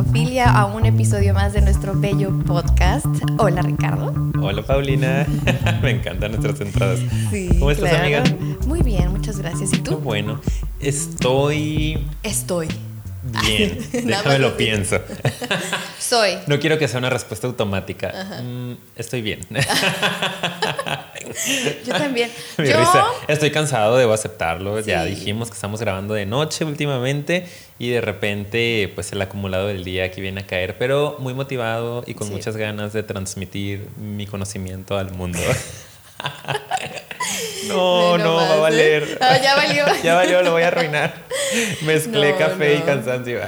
Psicofilia a un episodio más de nuestro bello podcast. Hola Ricardo. Hola Paulina, me encantan nuestras entradas. ¿Cómo estás amiga? Muy bien, muchas gracias. ¿Y tú? bueno, estoy... Estoy. Bien, déjame lo pienso. Soy. No quiero que sea una respuesta automática. Mm, estoy bien. Yo también. Estoy cansado, debo aceptarlo. Ya dijimos que estamos grabando de noche últimamente y de repente pues el acumulado del día aquí viene a caer, pero muy motivado y con muchas ganas de transmitir mi conocimiento al mundo. No, no, va a valer. Ah, ya valió. ya valió, lo voy a arruinar. Mezclé café y cansancio.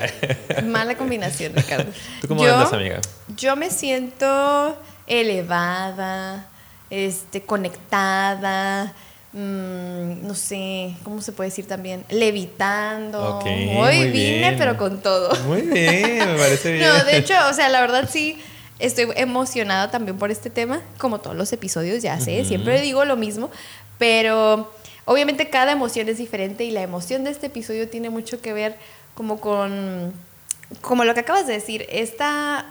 Mala combinación, Ricardo. ¿Tú cómo andas, amiga? Yo me siento elevada, este, conectada. Mm, no sé, ¿cómo se puede decir también? Levitando. Hoy vine, pero con todo. Muy bien, me parece bien. No, de hecho, o sea, la verdad sí, estoy emocionada también por este tema, como todos los episodios, ya sé, siempre digo lo mismo, pero obviamente cada emoción es diferente y la emoción de este episodio tiene mucho que ver como con, como lo que acabas de decir, esta,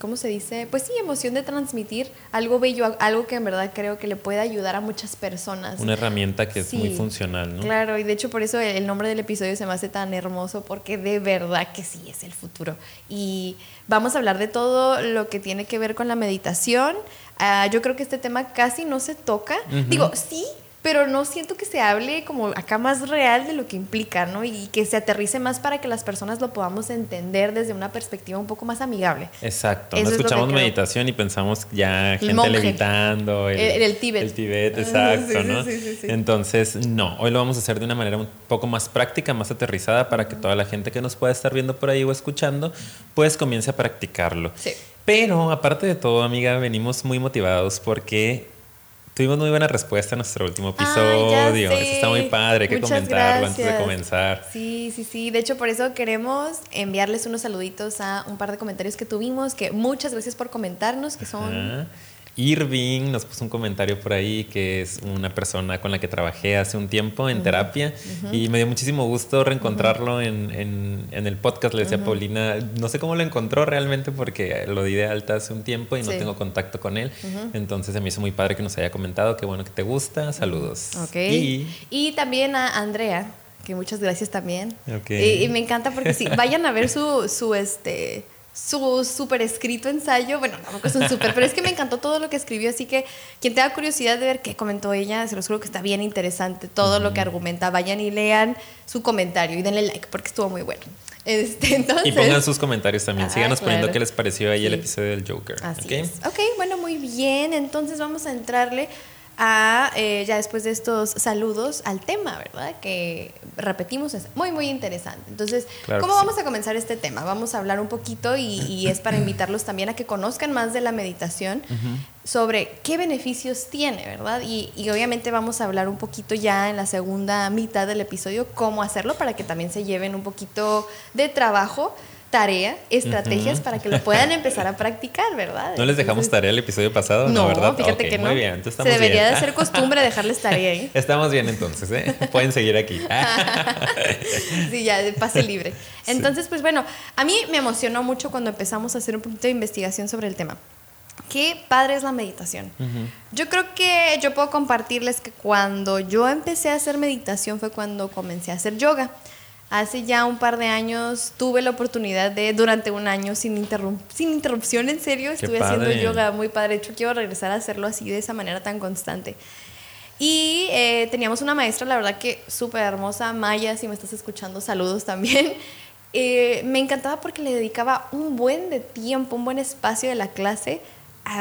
¿cómo se dice? Pues sí, emoción de transmitir algo bello, algo que en verdad creo que le puede ayudar a muchas personas. Una herramienta que es muy funcional, ¿no? Claro, y de hecho por eso el nombre del episodio se me hace tan hermoso, porque de verdad que sí es el futuro. Y vamos a hablar de todo lo que tiene que ver con la meditación, Ah, yo creo que este tema casi no se toca. Digo, sí, pero no siento que se hable como acá más real de lo que implica, ¿no? Y que se aterrice más para que las personas lo podamos entender desde una perspectiva un poco más amigable. Exacto. no escuchamos meditación y pensamos ya gente levitando. El, el, el, Tíbet. El Tíbet, exacto, ¿no? Entonces, no, hoy lo vamos a hacer de una manera un poco más práctica, más aterrizada para que toda la gente que nos pueda estar viendo por ahí o escuchando, pues comience a practicarlo. Sí. Pero aparte de todo, amiga, venimos muy motivados porque tuvimos muy buena respuesta a nuestro último episodio. eso está muy padre, hay que comentarlo antes de comenzar. Sí, sí, sí. De hecho, por eso queremos enviarles unos saluditos a un par de comentarios que tuvimos, que muchas gracias por comentarnos, que son... Irving nos puso un comentario por ahí que es una persona con la que trabajé hace un tiempo en terapia y me dio muchísimo gusto reencontrarlo en, el podcast. Le decía a Paulina, no sé cómo lo encontró realmente porque lo di de alta hace un tiempo y no tengo contacto con él. Entonces se me hizo muy padre que nos haya comentado, qué bueno que te gusta, saludos. Y, y también a Andrea, que muchas gracias también. Y, me encanta porque sí, vayan a ver su, su este su súper escrito ensayo, bueno, tampoco es un súper, pero es que me encantó todo lo que escribió, así que quien tenga curiosidad de ver qué comentó ella, se los juro que está bien interesante todo lo que argumenta, vayan y lean su comentario y denle like porque estuvo muy bueno. Este, entonces, y pongan sus comentarios también, síganos poniendo qué les pareció ahí el episodio del Joker. Así es. Ok, bueno, muy bien, entonces vamos a entrarle a, eh, ya después de estos saludos, al tema, ¿verdad? Que repetimos, es muy, muy interesante. Entonces, ¿cómo vamos a comenzar este tema? Vamos a hablar un poquito y, es para invitarlos también a que conozcan más de la meditación, sobre qué beneficios tiene, ¿verdad? Y, y, obviamente vamos a hablar un poquito ya en la segunda mitad del episodio cómo hacerlo para que también se lleven un poquito de trabajo tarea, estrategias para que lo puedan empezar a practicar, ¿verdad? ¿No les dejamos tarea el episodio pasado? No, ¿verdad? fíjate que no. Muy bien, Se debería de ser costumbre dejarles tarea ahí. Estamos bien entonces, ¿eh? Pueden seguir aquí. sí, ya, de pase libre. Entonces, pues bueno, a mí me emocionó mucho cuando empezamos a hacer un poquito de investigación sobre el tema. Qué padre es la meditación. Yo creo que yo puedo compartirles que cuando yo empecé a hacer meditación fue cuando comencé a hacer yoga. Hace ya un par de años tuve la oportunidad de, durante un año, sin, sin interrupción, en serio, estuve haciendo yoga muy padre. De hecho, quiero regresar a hacerlo así, de esa manera tan constante. Y eh, teníamos una maestra, la verdad que súper hermosa, Maya, si me estás escuchando, saludos también. Eh, me encantaba porque le dedicaba un buen de tiempo, un buen espacio de la clase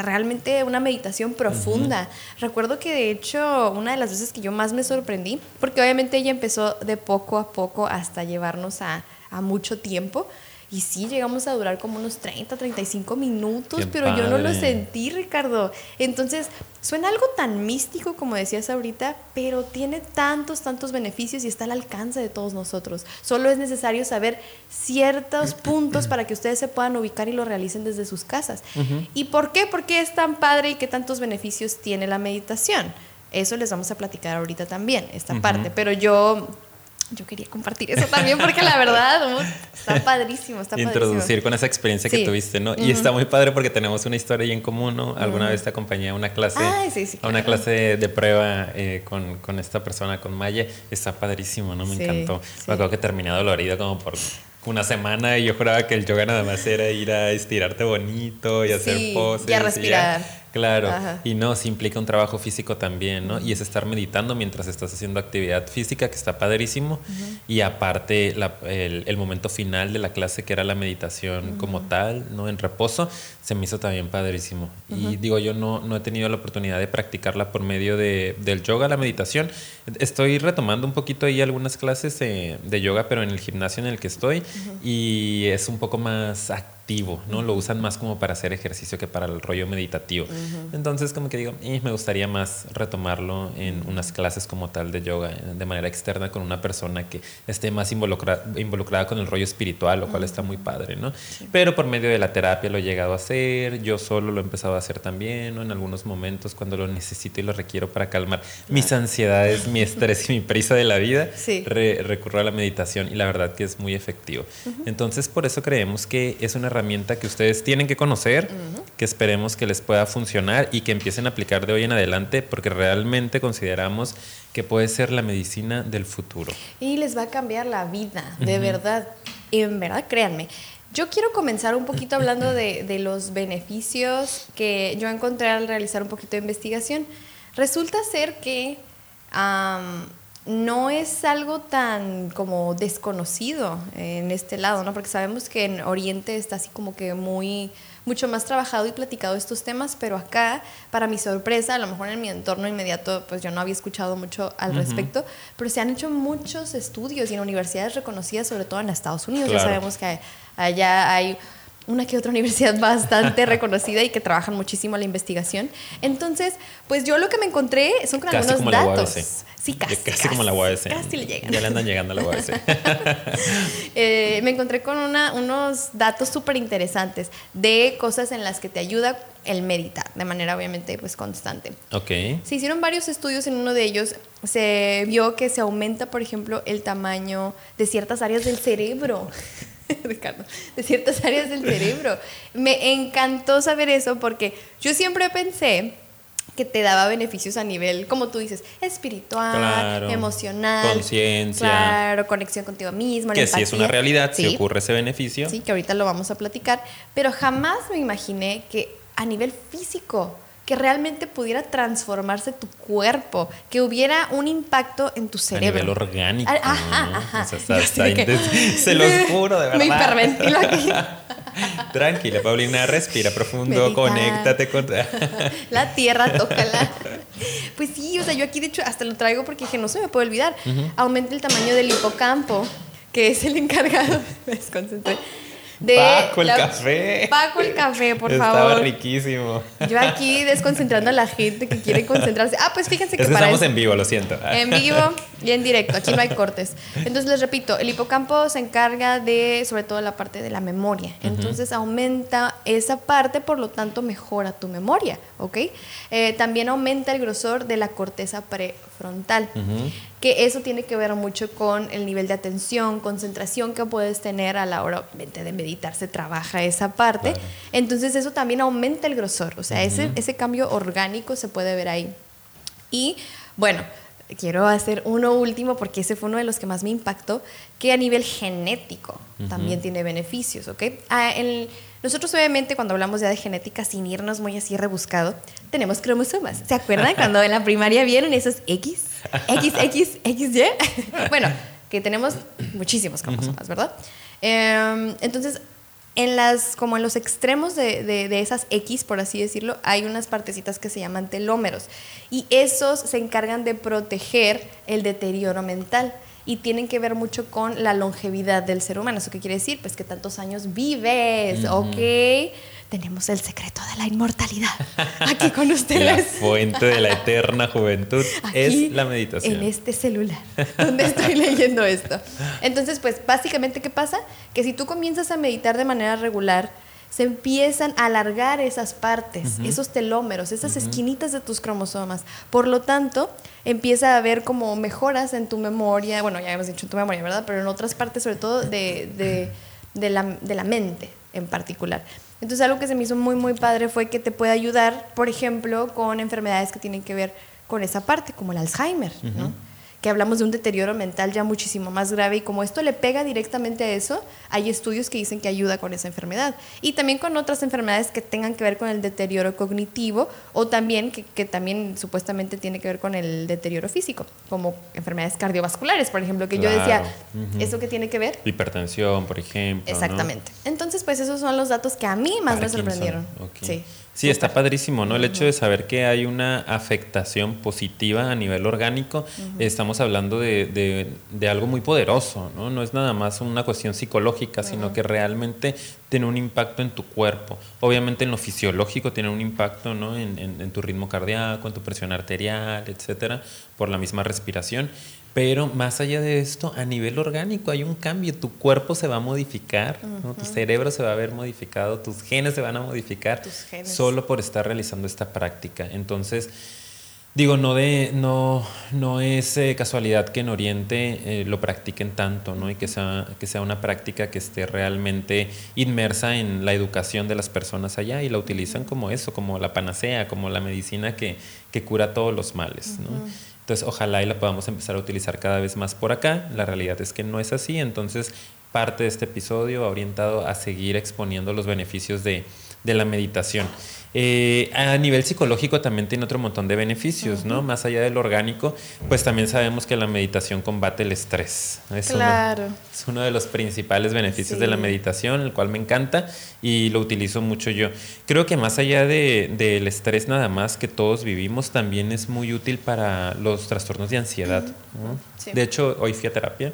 realmente una meditación profunda. Recuerdo que de hecho una de las veces que yo más me sorprendí, porque obviamente ella empezó de poco a poco hasta llevarnos a, a mucho tiempo, y sí, llegamos a durar como unos 30, 35 minutos, pero yo no lo sentí, Ricardo. Entonces, suena algo tan místico como decías ahorita, pero tiene tantos, tantos beneficios y está al alcance de todos nosotros. Solo es necesario saber ciertos puntos para que ustedes se puedan ubicar y lo realicen desde sus casas. ¿Y por qué? ¿Por qué es tan padre y qué tantos beneficios tiene la meditación? Eso les vamos a platicar ahorita también, esta parte. Pero yo yo quería compartir eso también porque la verdad está padrísimo, está Introducir con esa experiencia que tuviste, ¿no? Y está muy padre porque tenemos una historia ahí en común, ¿no? Alguna vez te acompañé a una clase, a una clase de prueba eh, con, con, esta persona, con Maya. Está padrísimo, ¿no? Me encantó. Me acuerdo que terminé dolorido como por una semana y yo juraba que el yoga nada más era ir a estirarte bonito y hacer poses. Y a respirar. Claro, y no, se implica un trabajo físico también, ¿no? Y es estar meditando mientras estás haciendo actividad física, que está padrísimo, y aparte el, momento final de la clase, que era la meditación como tal, ¿no? En reposo, se me hizo también padrísimo. Y digo, yo no, no he tenido la oportunidad de practicarla por medio de, del yoga, la meditación. Estoy retomando un poquito ahí algunas clases de, de yoga, pero en el gimnasio en el que estoy, y es un poco más activo ¿no? Lo usan más como para hacer ejercicio que para el rollo meditativo. Entonces, como que digo, eh, me gustaría más retomarlo en unas clases como tal de yoga, de manera externa, con una persona que esté más involucrada con el rollo espiritual, lo cual está muy padre, ¿no? Pero por medio de la terapia lo he llegado a hacer, yo solo lo he empezado a hacer también, ¿no? En algunos momentos cuando lo necesito y lo requiero para calmar mis ansiedades, mi estrés y mi prisa de la vida, recurro a la meditación y la verdad que es muy efectivo. Entonces, por eso creemos que es una herramienta que ustedes tienen que conocer, que esperemos que les pueda funcionar y que empiecen a aplicar de hoy en adelante, porque realmente consideramos que puede ser la medicina del futuro. Y les va a cambiar la vida, de verdad. En verdad, créanme. Yo quiero comenzar un poquito hablando de, de los beneficios que yo encontré al realizar un poquito de investigación. Resulta ser que no es algo tan como desconocido en este lado, ¿no? Porque sabemos que en Oriente está así como que muy mucho más trabajado y platicado estos temas, pero acá, para mi sorpresa, a lo mejor en mi entorno inmediato, pues yo no había escuchado mucho al respecto, pero se han hecho muchos estudios y en universidades reconocidas, sobre todo en Estados Unidos. Ya sabemos que allá hay una que otra universidad bastante reconocida y que trabajan muchísimo la investigación. Entonces, pues yo lo que me encontré son con algunos datos. Sí, casi. Casi, como la UAS. Casi le llegan. Ya le andan llegando a la UAS. Eh, me encontré con una, unos datos súper interesantes de cosas en las que te ayuda el meditar, de manera obviamente pues constante. Ok. Se hicieron varios estudios, en uno de ellos se vio que se aumenta, por ejemplo, el tamaño de ciertas áreas del cerebro. Ricardo, de ciertas áreas del cerebro. Me encantó saber eso porque yo siempre pensé que te daba beneficios a nivel, como tú dices, espiritual, emocional, conciencia, claro, conexión contigo mismo. Que sí es una realidad, si ocurre ese beneficio. Sí, que ahorita lo vamos a platicar, pero jamás me imaginé que a nivel físico que realmente pudiera transformarse tu cuerpo, que hubiera un impacto en tu cerebro. A nivel orgánico. Ajá, ajá. se los juro, de verdad. Me hiperventilo aquí. Tranquila, Paulina, respira profundo, conéctate con... La tierra, tócala. Pues sí, o sea, yo aquí de hecho hasta lo traigo porque dije, no se me puede olvidar. Aumenta el tamaño del hipocampo, que es el encargado, me desconcentré, Paco el café. Paco el café, por favor. Estaba riquísimo. Yo aquí desconcentrando a la gente que quiere concentrarse. Ah, pues fíjense que, es que estamos en vivo, lo siento. En vivo y en directo, aquí no hay cortes. Entonces les repito, el hipocampo se encarga de, sobre todo, la parte de la memoria. Entonces aumenta esa parte, por lo tanto mejora tu memoria, ¿ok? Eh, también aumenta el grosor de la corteza prefrontal que eso tiene que ver mucho con el nivel de atención, concentración que puedes tener a la hora de meditar, se trabaja esa parte. Entonces eso también aumenta el grosor, o sea, ese, ese cambio orgánico se puede ver ahí. Y bueno, quiero hacer uno último porque ese fue uno de los que más me impactó, que a nivel genético también tiene beneficios, ¿ok? Ah, nosotros obviamente cuando hablamos ya de genética, sin irnos muy así rebuscado, tenemos cromosomas. ¿Se acuerdan cuando en la primaria vieron esos X? X, X, XY. bueno, que tenemos muchísimos cromosomas, ¿verdad? Em, entonces, en las, como en los extremos de, de, esas X, por así decirlo, hay unas partecitas que se llaman telómeros. Y esos se encargan de proteger el deterioro mental y tienen que ver mucho con la longevidad del ser humano. ¿Eso qué quiere decir? Pues que tantos años vives, ¿ok? Tenemos el secreto de la inmortalidad aquí con ustedes. La fuente de la eterna juventud es la meditación. En este celular, donde estoy leyendo esto. Entonces, pues básicamente, ¿qué pasa? Que si tú comienzas a meditar de manera regular, se empiezan a alargar esas partes, esos telómeros, esas esquinitas de tus cromosomas. Por lo tanto, empieza a haber como mejoras en tu memoria, bueno, ya hemos dicho en tu memoria, ¿verdad? Pero en otras partes, sobre todo de, de, la, de la mente en particular. Entonces algo que se me hizo muy, muy padre fue que te puede ayudar, por ejemplo, con enfermedades que tienen que ver con esa parte, como el Alzheimer, ¿no? Que hablamos de un deterioro mental ya muchísimo más grave y como esto le pega directamente a eso, hay estudios que dicen que ayuda con esa enfermedad. Y también con otras enfermedades que tengan que ver con el deterioro cognitivo o también que, que también supuestamente tiene que ver con el deterioro físico, como enfermedades cardiovasculares, por ejemplo, que yo decía, ¿eso qué tiene que ver? Hipertensión, por ejemplo. Exactamente. Entonces, pues esos son los datos que a mí más me sorprendieron. Sí. Sí, está padrísimo, ¿no? El hecho de saber que hay una afectación positiva a nivel orgánico, estamos hablando de, de, algo muy poderoso, ¿no? No es nada más una cuestión psicológica, sino que realmente tiene un impacto en tu cuerpo. Obviamente en lo fisiológico tiene un impacto, ¿no? En, en, en tu ritmo cardíaco, en tu presión arterial, etcétera, por la misma respiración. Pero más allá de esto, a nivel orgánico hay un cambio. Tu cuerpo se va a modificar, tu cerebro se va a ver modificado, tus genes se van a modificar solo por estar realizando esta práctica. Entonces, digo, no, de, no, no es eh, casualidad que en Oriente eh, lo practiquen tanto ¿no? y que sea, que sea una práctica que esté realmente inmersa en la educación de las personas allá y la utilizan como eso, como la panacea, como la medicina que, que cura todos los males. ¿no? Entonces, ojalá y la podamos empezar a utilizar cada vez más por acá. La realidad es que no es así. Entonces, parte de este episodio ha orientado a seguir exponiendo los beneficios de, de la meditación. Eh, a nivel psicológico también tiene otro montón de beneficios, ¿no? Más allá del orgánico, pues también sabemos que la meditación combate el estrés. Es claro. Uno, es uno de los principales beneficios de la meditación, el cual me encanta y lo utilizo mucho yo. Creo que más allá del de, estrés nada más que todos vivimos, también es muy útil para los trastornos de ansiedad. De hecho, hoy fui a terapia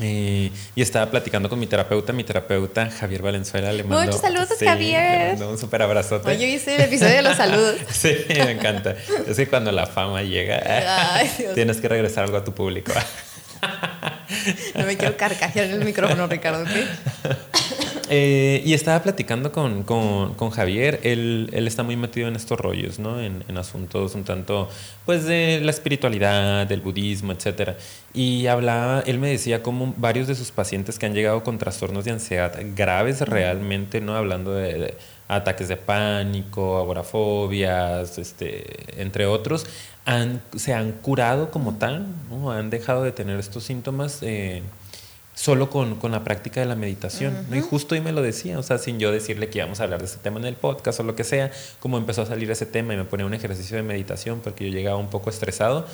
y estaba platicando con mi terapeuta, mi terapeuta Javier Valenzuela. Le mandó, Muchos saludos, Javier. Le un súper abrazote. Oye, hice el episodio de los saludos. sí, me encanta. Es que cuando la fama llega, tienes que regresar algo a tu público. no me quiero carcajear en el micrófono, Ricardo. Eh, y estaba platicando con, con, con Javier, él, él, está muy metido en estos rollos, ¿no? En, en, asuntos un tanto, pues, de la espiritualidad, del budismo, etc. Y hablaba, él me decía como varios de sus pacientes que han llegado con trastornos de ansiedad graves realmente, ¿no? Hablando de, de ataques de pánico, agorafobias, este, entre otros, han, se han curado como tal, ¿no? Han dejado de tener estos síntomas. Eh, solo con, con, la práctica de la meditación. ¿no? Y justo ahí me lo decía, o sea, sin yo decirle que íbamos a hablar de ese tema en el podcast o lo que sea, como empezó a salir ese tema y me ponía un ejercicio de meditación porque yo llegaba un poco estresado.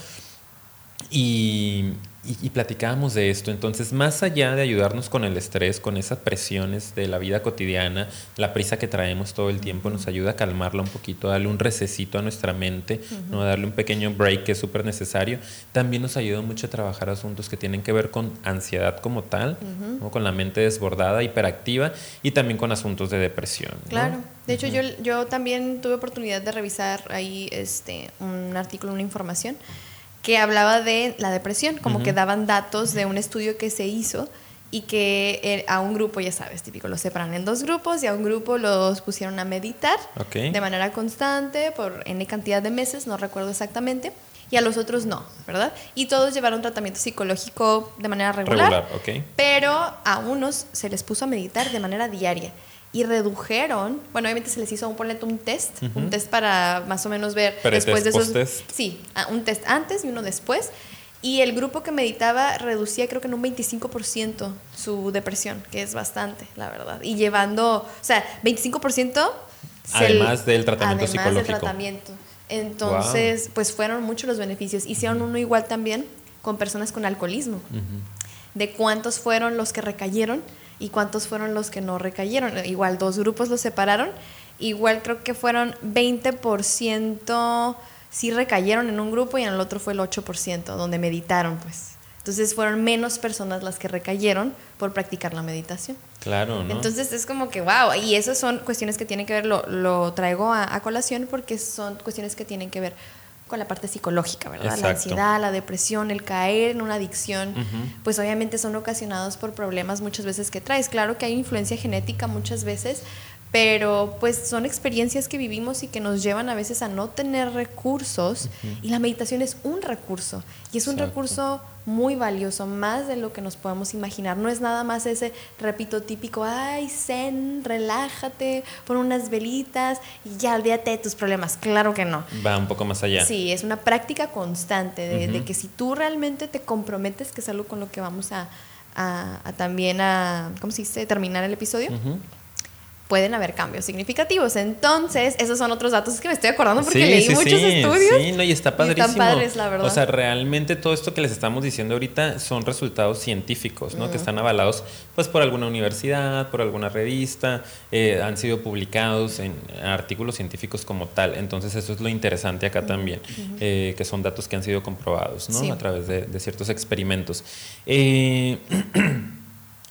Y, y, platicábamos de esto. Entonces, más allá de ayudarnos con el estrés, con esas presiones de la vida cotidiana, la prisa que traemos todo el tiempo nos ayuda a calmarla un poquito, a darle un recesito a nuestra mente, ¿no? a darle un pequeño break que es súper necesario. También nos ayuda mucho a trabajar asuntos que tienen que ver con ansiedad como tal, con la mente desbordada, hiperactiva y también con asuntos de depresión. Claro. De hecho, yo, yo también tuve oportunidad de revisar ahí este, un artículo, una información que hablaba de la depresión, como que daban datos de un estudio que se hizo y que eh, a un grupo, ya sabes, típico, los separan en dos grupos y a un grupo los pusieron a meditar de manera constante por N cantidad de meses, no recuerdo exactamente, y a los otros no, ¿verdad? Y todos llevaron tratamiento psicológico de manera regular, regular pero a unos se les puso a meditar de manera diaria y redujeron, bueno, obviamente se les hizo un, un test, un test para más o menos ver después de esos... Test. Sí, un test antes y uno después. Y el grupo que meditaba reducía creo que en un 25% su depresión, que es bastante, la verdad. Y llevando, o sea, 25%... Además del tratamiento además psicológico. Del tratamiento. Entonces, pues fueron muchos los beneficios. Hicieron uno igual también con personas con alcoholismo. De cuántos fueron los que recayeron y cuántos fueron los que no recayeron. Igual dos grupos los separaron, igual creo que fueron 20% sí recayeron en un grupo y en el otro fue el 8%, donde meditaron pues. Entonces fueron menos personas las que recayeron por practicar la meditación. Claro, ¿no? Entonces es como que, wow, y esas son cuestiones que tienen que ver, lo, lo traigo a, a, colación porque son cuestiones que tienen que ver con la parte psicológica, ¿verdad? Exacto. La ansiedad, la depresión, el caer en una adicción, uh -huh. pues obviamente son ocasionados por problemas muchas veces que traes. Claro que hay influencia genética muchas veces, pero pues son experiencias que vivimos y que nos llevan a veces a no tener recursos y la meditación es un recurso y es un recurso muy valioso, más de lo que nos podemos imaginar. No es nada más ese, repito, típico, ay, zen, relájate, pon unas velitas y ya olvídate de tus problemas. Claro que no. Va un poco más allá. Sí, es una práctica constante de, que si tú realmente te comprometes, que es algo con lo que vamos a, también a, ¿cómo se dice?, terminar el episodio pueden haber cambios significativos. Entonces, esos son otros datos que me estoy acordando porque leí muchos estudios. Sí, no, y está padrísimo. están padres, la verdad. O sea, realmente todo esto que les estamos diciendo ahorita son resultados científicos, ¿no? Que están avalados pues por alguna universidad, por alguna revista, eh, han sido publicados en artículos científicos como tal. Entonces, eso es lo interesante acá también, eh, que son datos que han sido comprobados, ¿no? A través de, de ciertos experimentos. Eh,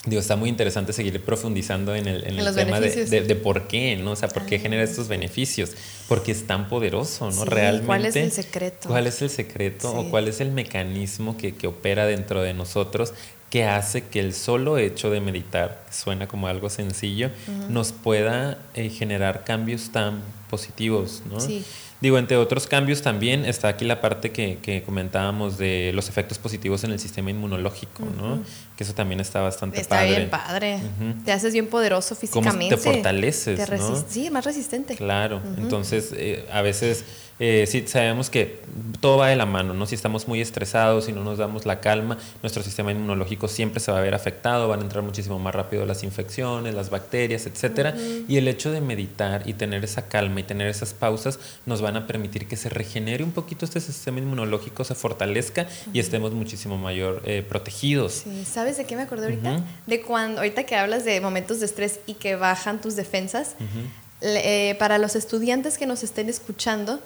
Digo, está muy interesante seguir profundizando en el, tema de, por qué, ¿no? O sea, por qué genera estos beneficios. Porque es tan poderoso, ¿no? Realmente. ¿Cuál es el secreto? ¿Cuál es el secreto o cuál es el mecanismo que, opera dentro de nosotros que hace que el solo hecho de meditar, suena como algo sencillo, nos pueda eh, generar cambios tan positivos, ¿no? Sí. Digo, entre otros cambios también está aquí la parte que, comentábamos de los efectos positivos en el sistema inmunológico, ¿no? Que eso también está bastante padre. Está bien padre. Te haces bien poderoso físicamente. te fortaleces, ¿no? Sí, más resistente. Claro. Entonces, eh, a veces eh, sí sabemos que todo va de la mano, ¿no? Si estamos muy estresados, si no nos damos la calma, nuestro sistema inmunológico siempre se va a ver afectado, van a entrar muchísimo más rápido las infecciones, las bacterias, etcétera. Y el hecho de meditar y tener esa calma y tener esas pausas nos van a permitir que se regenere un poquito este sistema inmunológico, se fortalezca y estemos muchísimo mayor eh, protegidos. Sí, ¿sabes de qué me acordé ahorita? De cuando, ahorita que hablas de momentos de estrés y que bajan tus defensas, eh, para los estudiantes que nos estén escuchando,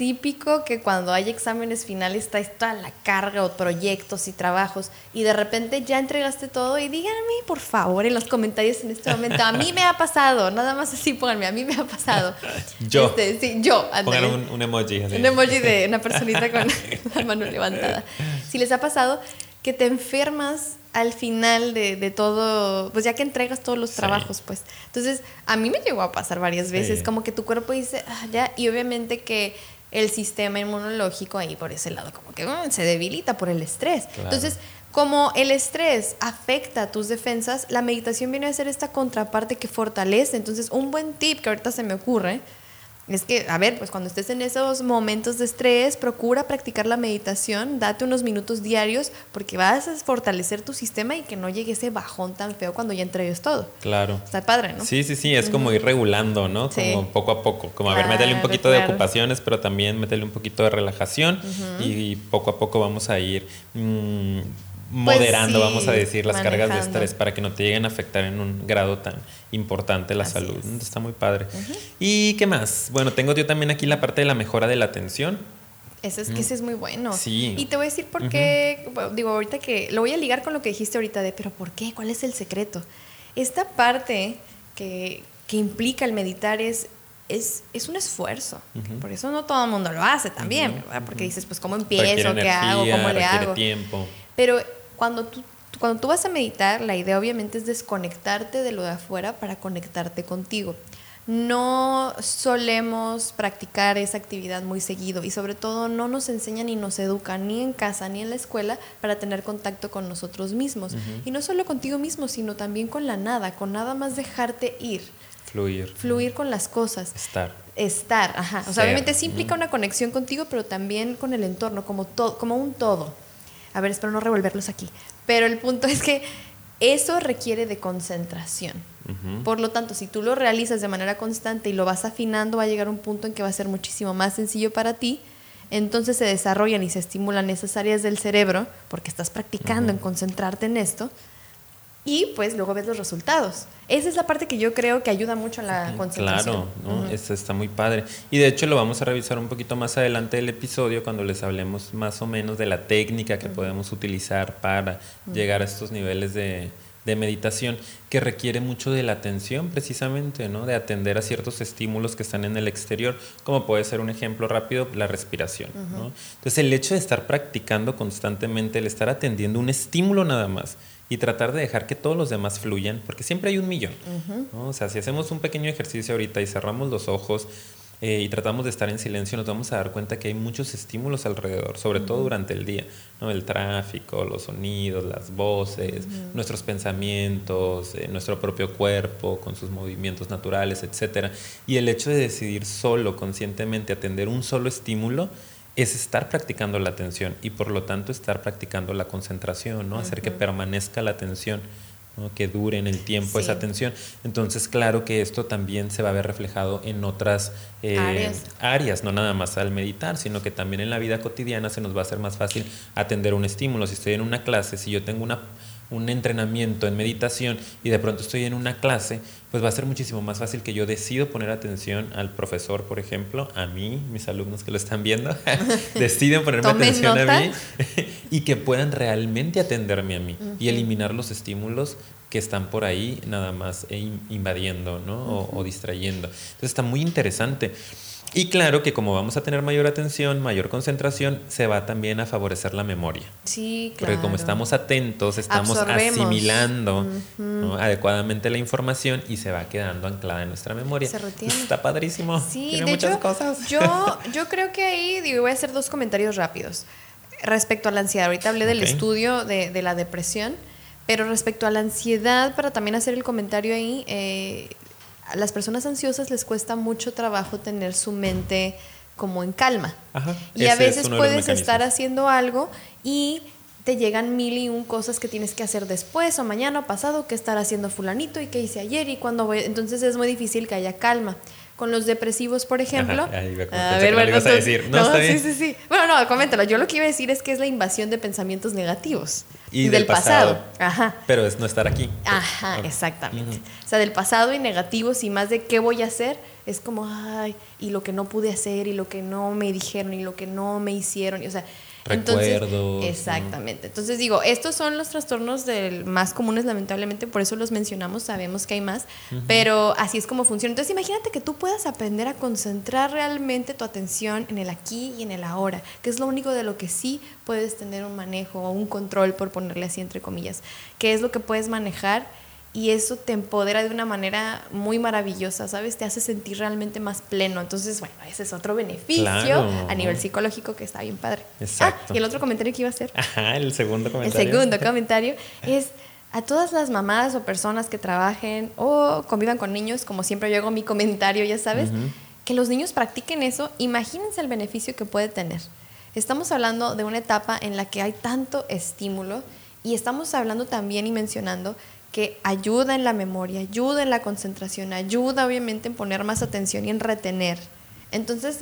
típico que cuando hay exámenes finales está toda la carga o proyectos y trabajos y de repente ya entregaste todo y díganme por favor en los comentarios en este momento, a mí me ha pasado, nada más así pónganme, a mí me ha pasado. Yo. Este, sí, yo. Pongan un, emoji. Un emoji de una personita con la mano levantada. Si les ha pasado que te enfermas al final de, todo, pues ya que entregas todos los trabajos, pues. Entonces, a mí me llegó a pasar varias veces, como que tu cuerpo dice, ah, ya, y obviamente que el sistema inmunológico ahí por ese lado como que mm, se debilita por el estrés. Entonces, como el estrés afecta tus defensas, la meditación viene a ser esta contraparte que fortalece. Entonces, un buen tip que ahorita se me ocurre es que, a ver, pues cuando estés en esos momentos de estrés, procura practicar la meditación, date unos minutos diarios porque vas a fortalecer tu sistema y que no llegue ese bajón tan feo cuando ya entregues todo. Claro. Está padre, ¿no? Sí, sí, sí, es como ir regulando, ¿no? Como poco a poco, como a ver, métele un poquito de ocupaciones, pero también métele un poquito de relajación y, poco a poco vamos a ir... Mm, pues moderando, vamos a decir, las cargas de estrés para que no te lleguen a afectar en un grado tan importante la salud. Está muy padre. ¿Y qué más? Bueno, tengo yo también aquí la parte de la mejora de la atención. Eso es que ese es muy bueno. Sí. Y te voy a decir por qué, digo, ahorita que lo voy a ligar con lo que dijiste ahorita de, pero ¿por qué? ¿Cuál es el secreto? Esta parte que, que implica el meditar es es, es, un esfuerzo. Por eso no todo el mundo lo hace también, Porque dices, pues, ¿cómo empiezo? ¿Qué hago? ¿Cómo le hago? tiempo. Pero cuando tú, cuando tú vas a meditar, la idea obviamente es desconectarte de lo de afuera para conectarte contigo. No solemos practicar esa actividad muy seguido y sobre todo no nos enseñan ni nos educan ni en casa ni en la escuela para tener contacto con nosotros mismos. Y no solo contigo mismo, sino también con la nada, con nada más dejarte ir. Fluir. Fluir con las cosas. Estar. Estar, ajá. O sea, obviamente sí implica una conexión contigo, pero también con el entorno, como, todo, como un todo. A ver, espero no revolverlos aquí. Pero el punto es que eso requiere de concentración. Por lo tanto, si tú lo realizas de manera constante y lo vas afinando, va a llegar un punto en que va a ser muchísimo más sencillo para ti. Entonces se desarrollan y se estimulan esas áreas del cerebro, porque estás practicando en concentrarte en esto, y pues luego ves los resultados. Esa es la parte que yo creo que ayuda mucho a la concentración. Claro, ¿no? está muy padre. Y de hecho lo vamos a revisar un poquito más adelante del episodio cuando les hablemos más o menos de la técnica que podemos utilizar para llegar a estos niveles de, de meditación que requiere mucho de la atención precisamente, ¿no? De atender a ciertos estímulos que están en el exterior, como puede ser un ejemplo rápido, la respiración, ¿no? Entonces el hecho de estar practicando constantemente, el estar atendiendo un estímulo nada más, y tratar de dejar que todos los demás fluyan, porque siempre hay un millón. O sea, si hacemos un pequeño ejercicio ahorita y cerramos los ojos eh, y tratamos de estar en silencio, nos vamos a dar cuenta que hay muchos estímulos alrededor, sobre todo durante el día, ¿no? el tráfico, los sonidos, las voces, nuestros pensamientos, eh, nuestro propio cuerpo con sus movimientos naturales, etc. Y el hecho de decidir solo, conscientemente, atender un solo estímulo, es estar practicando la atención y por lo tanto estar practicando la concentración, ¿no? Hacer que permanezca la atención, que dure en el tiempo esa atención. Entonces, claro que esto también se va a ver reflejado en otras eh, áreas. áreas, no nada más al meditar, sino que también en la vida cotidiana se nos va a hacer más fácil atender un estímulo. Si estoy en una clase, si yo tengo una un entrenamiento en meditación y de pronto estoy en una clase, pues va a ser muchísimo más fácil que yo decido poner atención al profesor, por ejemplo, a mí, mis alumnos que lo están viendo, deciden ponerme atención a mí y que puedan realmente atenderme a mí y eliminar los estímulos que están por ahí nada más e invadiendo ¿no? o, o distrayendo. Entonces está muy interesante. Y claro que como vamos a tener mayor atención, mayor concentración, se va también a favorecer la memoria. Sí, claro. Porque como estamos atentos, estamos asimilando adecuadamente la información y se va quedando anclada en nuestra memoria. Se retiene. Está padrísimo. Sí, Tiene muchas cosas. Yo, yo creo que ahí digo, voy a hacer dos comentarios rápidos. Respecto a la ansiedad, ahorita hablé del estudio de, de, la depresión, pero respecto a la ansiedad, para también hacer el comentario ahí, eh, a las personas ansiosas les cuesta mucho trabajo tener su mente como en calma. y a veces puedes estar haciendo algo y te llegan mil y un cosas que tienes que hacer después o mañana o pasado, que estar haciendo fulanito y qué hice ayer y cuando voy. Entonces es muy difícil que haya calma. Con los depresivos, por ejemplo. a ver, bueno, a decir. No, sí, sí, sí. Bueno, no, coméntalo. Yo lo que iba a decir es que es la invasión de pensamientos negativos y, del, pasado. Ajá. Pero es no estar aquí. Ajá, exactamente. O sea, del pasado y negativos y más de qué voy a hacer, es como, ay, y lo que no pude hacer, y lo que no me dijeron, y lo que no me hicieron. Y, o sea, Recuerdos. exactamente. Entonces digo, estos son los trastornos del, más comunes, lamentablemente, por eso los mencionamos, sabemos que hay más, pero así es como funciona. Entonces imagínate que tú puedas aprender a concentrar realmente tu atención en el aquí y en el ahora, que es lo único de lo que sí puedes tener un manejo o un control, por ponerle así entre comillas, que es lo que puedes manejar y eso te empodera de una manera muy maravillosa, ¿sabes? Te hace sentir realmente más pleno. Entonces, bueno, ese es otro beneficio a nivel psicológico que está bien padre. Ah, Exacto. y el otro comentario que iba a hacer. Ajá, el segundo comentario. El segundo comentario es a todas las mamás o personas que trabajen o convivan con niños, como siempre yo hago mi comentario, ya sabes, que los niños practiquen eso, imagínense el beneficio que puede tener. Estamos hablando de una etapa en la que hay tanto estímulo y estamos hablando también y mencionando que ayuda en la memoria, ayuda en la concentración, ayuda obviamente en poner más atención y en retener. Entonces,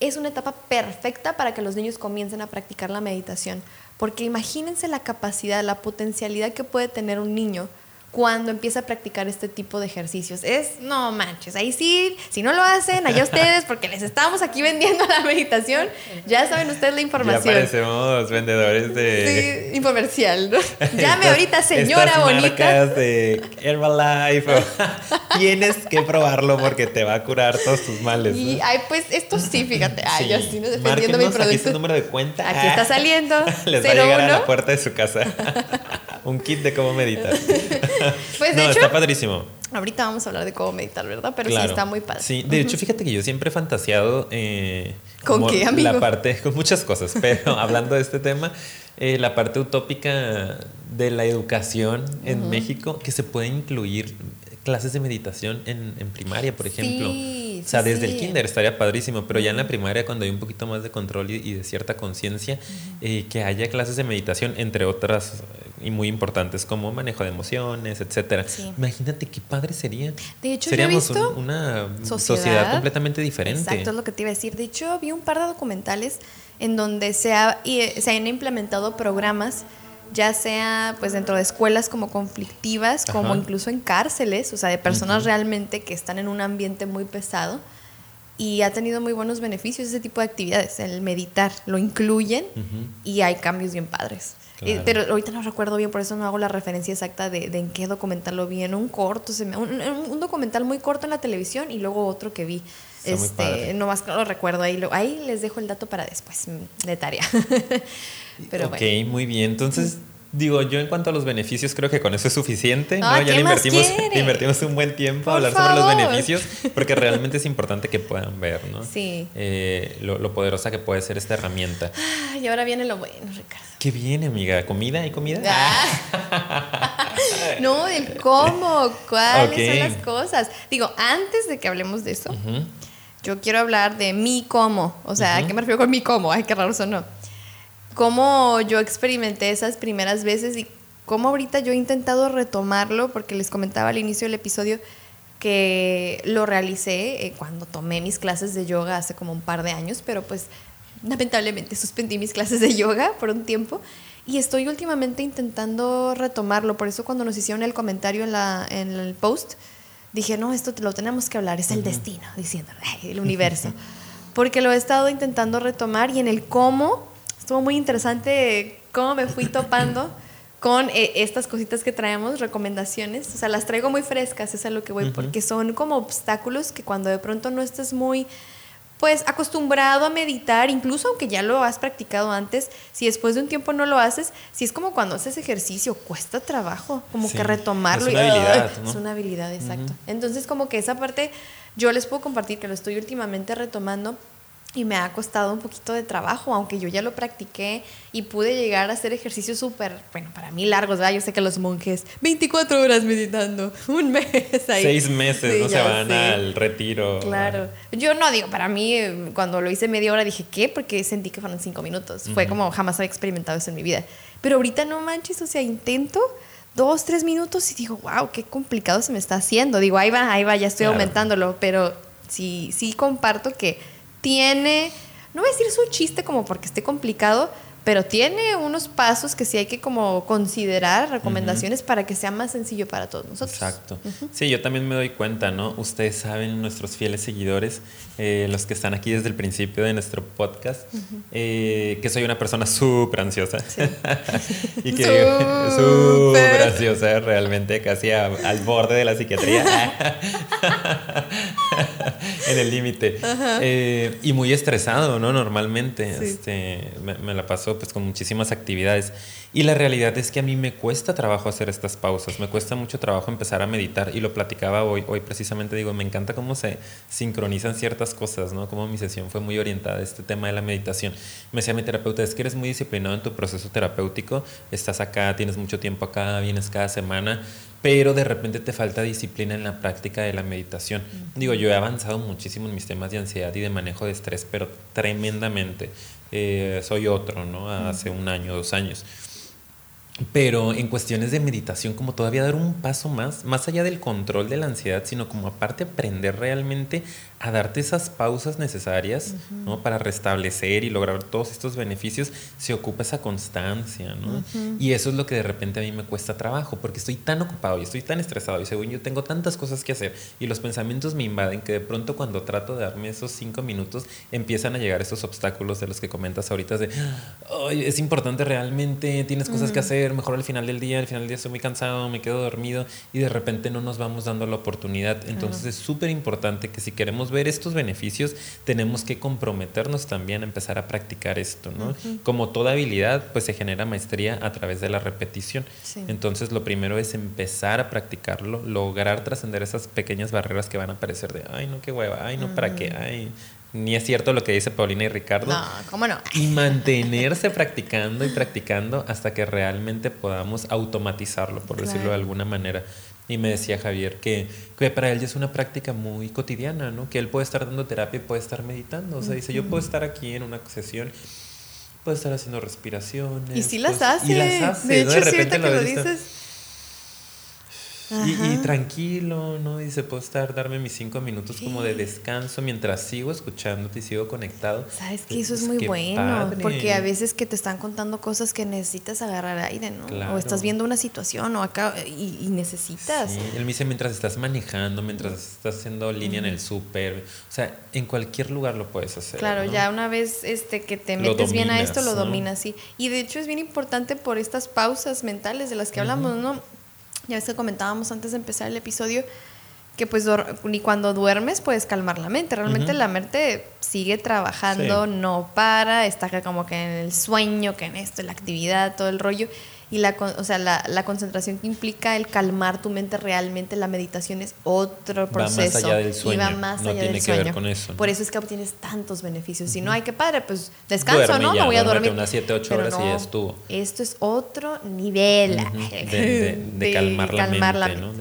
es una etapa perfecta para que los niños comiencen a practicar la meditación, porque imagínense la capacidad, la potencialidad que puede tener un niño cuando empieza a practicar este tipo de ejercicios. Es, no manches, ahí sí, si no lo hacen, allá ustedes, porque les estamos aquí vendiendo la meditación, ya saben ustedes la información. Ya parecemos vendedores de... Sí, infomercial, ¿no? Llame ahorita, señora estas bonita. De Herbalife, tienes que probarlo porque te va a curar todos tus males. Y, ay, pues esto sí, fíjate, ay, yo estoy defendiendo mi producto. Aquí está número de cuenta. Aquí está saliendo. Les va a llegar a la puerta de su casa. Un kit de cómo meditar. Pues de no, está padrísimo. Ahorita vamos a hablar de cómo meditar, ¿verdad? Pero sí está muy padre. Sí, de hecho, fíjate que yo siempre he fantaseado. Eh, ¿Con qué, amigo? La parte, con muchas cosas, pero hablando de este tema, eh, la parte utópica de la educación en México, que se puede incluir clases de meditación en, en primaria, por ejemplo. Sí, o sea, desde el kinder estaría padrísimo, pero ya en la primaria, cuando hay un poquito más de control y, de cierta conciencia, eh, que haya clases de meditación, entre otras eh, y muy importantes, como manejo de emociones, etcétera. Imagínate qué padre sería. De hecho, Seríamos yo he visto una sociedad, completamente diferente. Exacto, es lo que te iba a decir. De hecho, vi un par de documentales en donde se, ha, se han implementado programas ya sea pues dentro de escuelas como conflictivas, como incluso en cárceles, o sea, de personas realmente que están en un ambiente muy pesado y ha tenido muy buenos beneficios ese tipo de actividades, el meditar, lo incluyen y hay cambios bien padres. Eh, pero ahorita no recuerdo bien, por eso no hago la referencia exacta de, en qué documental lo vi. En un corto, se un, documental muy corto en la televisión y luego otro que vi. este, no más que lo recuerdo ahí. ahí les dejo el dato para después, mm, de tarea. pero ok, muy bien. Entonces, Digo, yo en cuanto a los beneficios creo que con eso es suficiente, ¿no? ya le invertimos, invertimos un buen tiempo a hablar sobre los beneficios, porque realmente es importante que puedan ver, ¿no? Sí. Eh, lo, poderosa que puede ser esta herramienta. y ahora viene lo bueno, Ricardo. ¿Qué viene, amiga? ¿Comida y comida? Ah. no, el cómo, cuáles son las cosas. Digo, antes de que hablemos de eso, yo quiero hablar de mi cómo. O sea, ¿a qué me refiero con mi cómo? Ay, qué raro sonó cómo yo experimenté esas primeras veces y cómo ahorita yo he intentado retomarlo, porque les comentaba al inicio del episodio que lo realicé eh, cuando tomé mis clases de yoga hace como un par de años, pero pues lamentablemente suspendí mis clases de yoga por un tiempo y estoy últimamente intentando retomarlo. Por eso cuando nos hicieron el comentario en, la, en el post, dije, no, esto te lo tenemos que hablar, es el destino, diciendo, el universo. Porque lo he estado intentando retomar y en el cómo estuvo muy interesante cómo me fui topando con eh, estas cositas que traemos, recomendaciones. O sea, las traigo muy frescas, es a lo que voy, porque son como obstáculos que cuando de pronto no estés muy pues acostumbrado a meditar, incluso aunque ya lo has practicado antes, si después de un tiempo no lo haces, si es como cuando haces ejercicio, cuesta trabajo, como que retomarlo. Es una habilidad. Es una habilidad, exacto. Entonces como que esa parte yo les puedo compartir que lo estoy últimamente retomando y me ha costado un poquito de trabajo, aunque yo ya lo practiqué y pude llegar a hacer ejercicios súper, bueno, para mí largos, ¿verdad? Yo sé que los monjes, 24 horas meditando, un mes ahí. Seis meses, no se van al retiro. Claro. Yo no digo, para mí, cuando lo hice media hora dije, ¿qué? Porque sentí que fueron cinco minutos. Fue como jamás había experimentado eso en mi vida. Pero ahorita no manches, o sea, intento dos, tres minutos y digo, wow, qué complicado se me está haciendo. Digo, ahí va, ahí va, ya estoy aumentándolo, pero sí, sí comparto que tiene, no voy a decir es un chiste como porque esté complicado, pero tiene unos pasos que sí hay que como considerar, recomendaciones para que sea más sencillo para todos nosotros. Exacto. Sí, yo también me doy cuenta, ¿no? Ustedes saben, nuestros fieles seguidores, eh, los que están aquí desde el principio de nuestro podcast, eh, que soy una persona súper ansiosa. y que súper ansiosa, realmente casi al borde de la psiquiatría. en el límite. Eh, y muy estresado, ¿no? Normalmente. Este, me, me la paso pues con muchísimas actividades. Y la realidad es que a mí me cuesta trabajo hacer estas pausas, me cuesta mucho trabajo empezar a meditar y lo platicaba hoy, hoy precisamente digo, me encanta cómo se sincronizan ciertas cosas, ¿no? Como mi sesión fue muy orientada a este tema de la meditación. Me decía mi terapeuta, es que eres muy disciplinado en tu proceso terapéutico, estás acá, tienes mucho tiempo acá, vienes cada semana, pero de repente te falta disciplina en la práctica de la meditación. Digo, yo he avanzado muchísimo en mis temas de ansiedad y de manejo de estrés, pero tremendamente. Eh, soy otro, ¿no? Hace un año, dos años. Pero en cuestiones de meditación, como todavía dar un paso más, más allá del control de la ansiedad, sino como aparte aprender realmente a darte esas pausas necesarias ¿no? para restablecer y lograr todos estos beneficios, se ocupa esa constancia. ¿no? Y eso es lo que de repente a mí me cuesta trabajo, porque estoy tan ocupado y estoy tan estresado y según yo tengo tantas cosas que hacer y los pensamientos me invaden que de pronto cuando trato de darme esos cinco minutos empiezan a llegar esos obstáculos de los que comentas ahorita de, es importante realmente, tienes cosas que hacer, mejor al final del día, al final del día estoy muy cansado, me quedo dormido y de repente no nos vamos dando la oportunidad. Entonces es súper importante que si queremos ver estos beneficios, tenemos que comprometernos también a empezar a practicar esto, ¿no? Como toda habilidad, pues se genera maestría a través de la repetición. Entonces, lo primero es empezar a practicarlo, lograr trascender esas pequeñas barreras que van a aparecer de, ay, no, qué hueva, ay, no, ¿para qué? Ay, ni es cierto lo que dice Paulina y Ricardo. No, ¿cómo no? Y mantenerse practicando y practicando hasta que realmente podamos automatizarlo, por decirlo de alguna manera. Y me decía Javier que, que, para él ya es una práctica muy cotidiana, ¿no? Que él puede estar dando terapia y puede estar meditando. O sea, dice, yo puedo estar aquí en una sesión, puedo estar haciendo respiraciones. Y sí las hace. Y las hace. De hecho, de repente lo, dices. Y, tranquilo, ¿no? Y se puede estar, darme mis cinco minutos como de descanso mientras sigo escuchándote y sigo conectado. Sabes que eso es muy bueno, porque a veces que te están contando cosas que necesitas agarrar aire, ¿no? O estás viendo una situación o acá y, necesitas. Sí, él me dice mientras estás manejando, mientras estás haciendo línea en el súper, o sea, en cualquier lugar lo puedes hacer. Claro, ya una vez este que te metes bien a esto, lo dominas, sí. Y de hecho es bien importante por estas pausas mentales de las que hablamos, ¿no? Ya ves que comentábamos antes de empezar el episodio que pues ni cuando duermes puedes calmar la mente. Realmente la mente sigue trabajando, no para, está como que en el sueño, que en esto, en la actividad, todo el rollo y la, o sea, la, la, concentración que implica el calmar tu mente realmente, la meditación es otro proceso. Va más allá del sueño. Y va más allá del sueño. Por eso es que obtienes tantos beneficios. Si no, hay que padre, pues descanso, ¿no? Me voy a dormir. unas 7, 8 horas y ya estuvo. Esto es otro nivel. de, calmar, la mente, ¿no?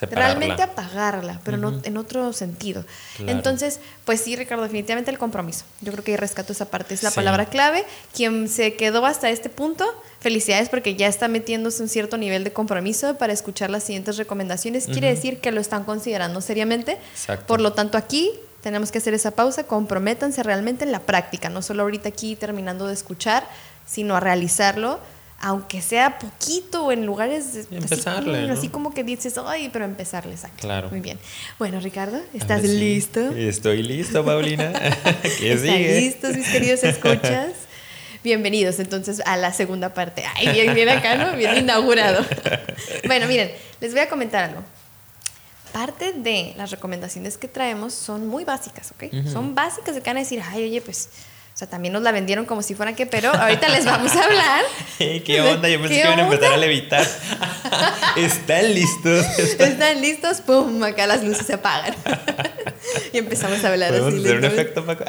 Realmente apagarla, pero no en otro sentido. Entonces, pues sí, Ricardo, definitivamente el compromiso. Yo creo que rescato esa parte, es la palabra clave. Quien se quedó hasta este punto, felicidades porque ya está metiéndose un cierto nivel de compromiso para escuchar las siguientes recomendaciones. Quiere decir que lo están considerando seriamente. Por lo tanto, aquí tenemos que hacer esa pausa, comprométanse realmente en la práctica, no solo ahorita aquí terminando de escuchar, sino a realizarlo aunque sea poquito o en lugares empezarle, así, como que dices, ay, pero empezarle, exacto. Claro. Muy bien. Bueno, Ricardo, ¿estás listo? Estoy listo, Paulina. ¿Qué ¿Están listos, mis queridos escuchas? Bienvenidos entonces a la segunda parte. Ay, bien, bien acá, ¿no? Bien inaugurado. bueno, miren, les voy a comentar algo. Parte de las recomendaciones que traemos son muy básicas, ¿ok? Son básicas de que van a decir, ay, oye, pues o sea, también nos la vendieron como si fueran que, pero ahorita les vamos a hablar. ¿Qué onda? Yo pensé que iban a empezar a levitar. ¿Están listos? ¿Están listos? ¡Pum! Acá las luces se apagan. y empezamos a hablar así. hacer un efecto, Paco?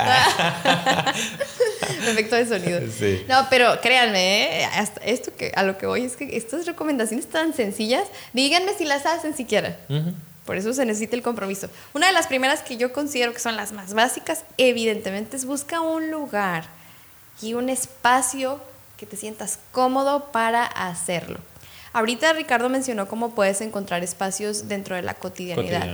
efecto de sonido. Sí. No, pero créanme, ¿eh? esto que, a lo que voy es que estas recomendaciones tan sencillas, díganme si las hacen siquiera. Por eso se necesita el compromiso. Una de las primeras que yo considero que son las más básicas, evidentemente, es busca un lugar y un espacio que te sientas cómodo para hacerlo. Ahorita Ricardo mencionó cómo puedes encontrar espacios dentro de la cotidianidad.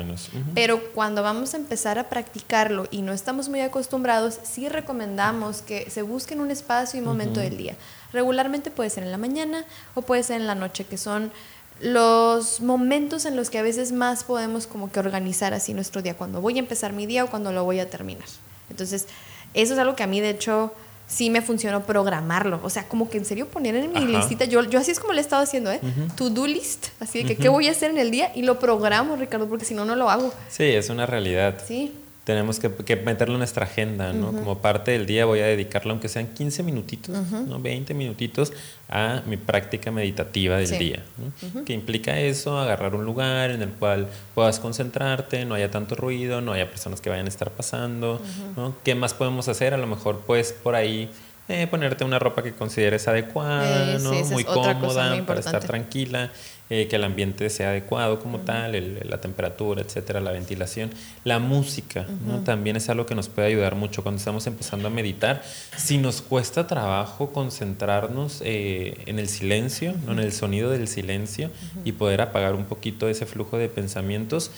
Pero cuando vamos a empezar a practicarlo y no estamos muy acostumbrados, sí recomendamos que se busquen un espacio y momento del día. Regularmente puede ser en la mañana o puede ser en la noche, que son los momentos en los que a veces más podemos como que organizar así nuestro día, cuando voy a empezar mi día o cuando lo voy a terminar. Entonces, eso es algo que a mí de hecho sí me funcionó programarlo, o sea, como que en serio poner en mi listita, yo, yo así es como le he estado haciendo, ¿eh? To-do list, así de que qué voy a hacer en el día y lo programo, Ricardo, porque si no, no lo hago. Sí, es una realidad. Sí tenemos que, meterlo en nuestra agenda, ¿no? Como parte del día voy a dedicarlo, aunque sean 15 minutitos, ¿no? 20 minutitos, a mi práctica meditativa del día, ¿no? Que implica eso, agarrar un lugar en el cual puedas concentrarte, no haya tanto ruido, no haya personas que vayan a estar pasando, ¿no? ¿Qué más podemos hacer? A lo mejor, pues, por ahí... Eh, ponerte una ropa que consideres adecuada, ¿no? Muy cómoda, para estar tranquila. Eh, que el ambiente sea adecuado como tal, la temperatura, etcétera, la ventilación. La música ¿no? también es algo que nos puede ayudar mucho cuando estamos empezando a meditar. Si nos cuesta trabajo concentrarnos eh, en el silencio, ¿no? en el sonido del silencio y poder apagar un poquito ese flujo de pensamientos,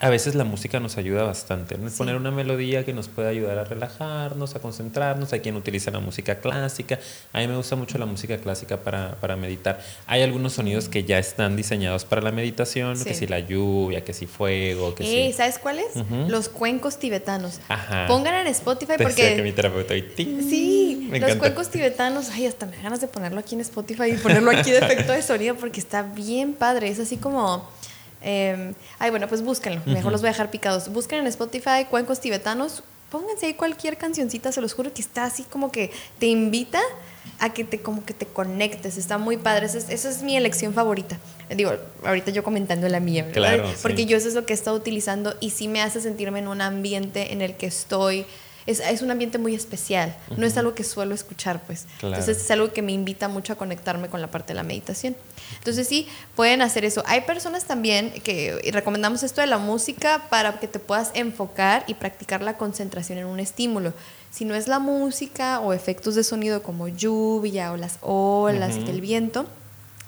a veces la música nos ayuda bastante. ¿no? Poner una melodía que nos puede ayudar a relajarnos, a concentrarnos. Hay quien utiliza la música clásica. A mí me gusta mucho la música clásica para, para meditar. Hay algunos sonidos que ya están diseñados para la meditación, que si la lluvia, que si fuego, que eh, ¿Sabes cuáles? Los cuencos tibetanos. Ajá. Pongan en Spotify porque... que mi terapeuta Sí, los cuencos tibetanos. Ay, hasta me ganas de ponerlo aquí en Spotify y ponerlo aquí de efecto de sonido porque está bien padre. Es así como eh, ay, bueno, pues búsquenlo. Mejor los voy a dejar picados. Busquen en Spotify cuencos tibetanos. Pónganse ahí cualquier cancioncita, se los juro que está así como que te invita a que te como que te conectes. Está muy padre. Esa es, mi elección favorita. Digo, ahorita yo comentando la mía, ¿verdad? Claro, Porque yo eso es lo que he estado utilizando y sí me hace sentirme en un ambiente en el que estoy es, es un ambiente muy especial, no es algo que suelo escuchar, pues. Entonces es algo que me invita mucho a conectarme con la parte de la meditación. Entonces sí, pueden hacer eso. Hay personas también que recomendamos esto de la música para que te puedas enfocar y practicar la concentración en un estímulo. Si no es la música o efectos de sonido como lluvia o las olas, el viento,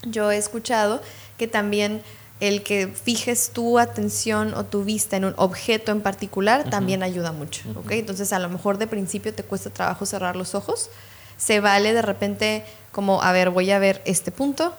yo he escuchado que también el que fijes tu atención o tu vista en un objeto en particular también ayuda mucho, ¿ok? Entonces a lo mejor de principio te cuesta trabajo cerrar los ojos, se vale de repente como, a ver, voy a ver este punto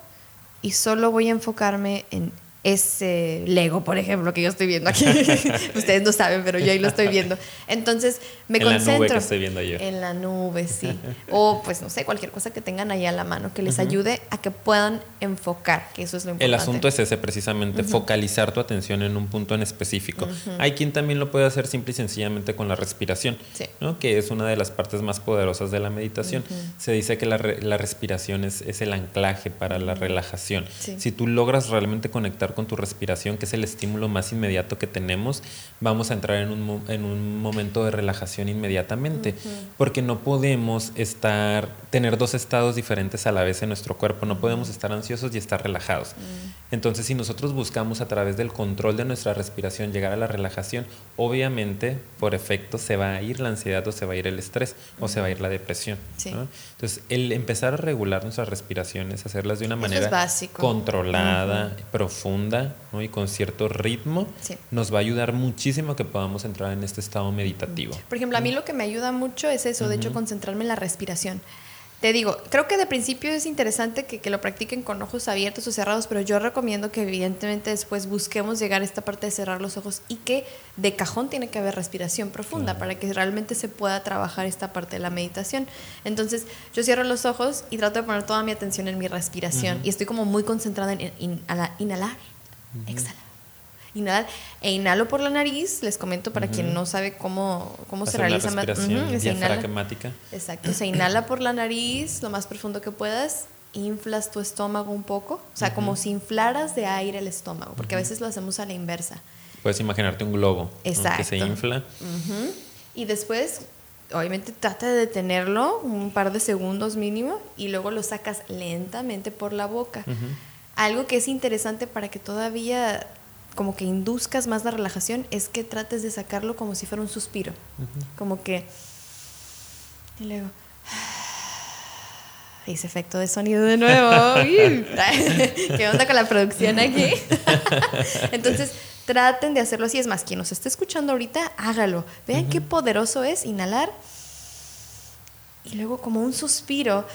y solo voy a enfocarme en ese Lego, por ejemplo, que yo estoy viendo aquí. Ustedes no saben, pero yo ahí lo estoy viendo. Entonces me en concentro. En la nube que estoy viendo yo. En la nube, sí. o pues no sé, cualquier cosa que tengan ahí a la mano que les ayude a que puedan enfocar, que eso es lo importante. El asunto es ese, precisamente, focalizar tu atención en un punto en específico. Hay quien también lo puede hacer simple y sencillamente con la respiración, ¿no? que es una de las partes más poderosas de la meditación. Se dice que la, la respiración es, es, el anclaje para la relajación. Si tú logras realmente conectar con tu respiración, que es el estímulo más inmediato que tenemos, vamos a entrar en un, en un momento de relajación inmediatamente, porque no podemos estar, tener dos estados diferentes a la vez en nuestro cuerpo, no podemos estar ansiosos y estar relajados. Entonces, si nosotros buscamos a través del control de nuestra respiración llegar a la relajación, obviamente, por efecto, se va a ir la ansiedad o se va a ir el estrés o se va a ir la depresión. Entonces, el empezar a regular nuestras respiraciones, hacerlas de una manera controlada, profunda y con cierto ritmo, nos va a ayudar muchísimo a que podamos entrar en este estado meditativo. Por ejemplo, a mí lo que me ayuda mucho es eso, de hecho, concentrarme en la respiración. Te digo, creo que de principio es interesante que, que, lo practiquen con ojos abiertos o cerrados, pero yo recomiendo que evidentemente después busquemos llegar a esta parte de cerrar los ojos y que de cajón tiene que haber respiración profunda para que realmente se pueda trabajar esta parte de la meditación. Entonces yo cierro los ojos y trato de poner toda mi atención en mi respiración y estoy como muy concentrada en, inhalar, exhalar inhalar e inhalo por la nariz les comento para quien no sabe cómo, cómo se realiza la respiración diafragmática. Exacto se inhala por la nariz lo más profundo que puedas inflas tu estómago un poco o sea como si inflaras de aire el estómago porque a veces lo hacemos a la inversa. Puedes imaginarte un globo que se infla. Y después obviamente trata de detenerlo un par de segundos mínimo y luego lo sacas lentamente por la boca. Algo que es interesante para que todavía como que induzcas más la relajación es que trates de sacarlo como si fuera un suspiro. Como que... Y luego... Ese efecto de sonido de nuevo. ¿Qué onda con la producción aquí? Entonces, traten de hacerlo así. Es más, quien nos esté escuchando ahorita, hágalo. Vean qué poderoso es inhalar y luego como un suspiro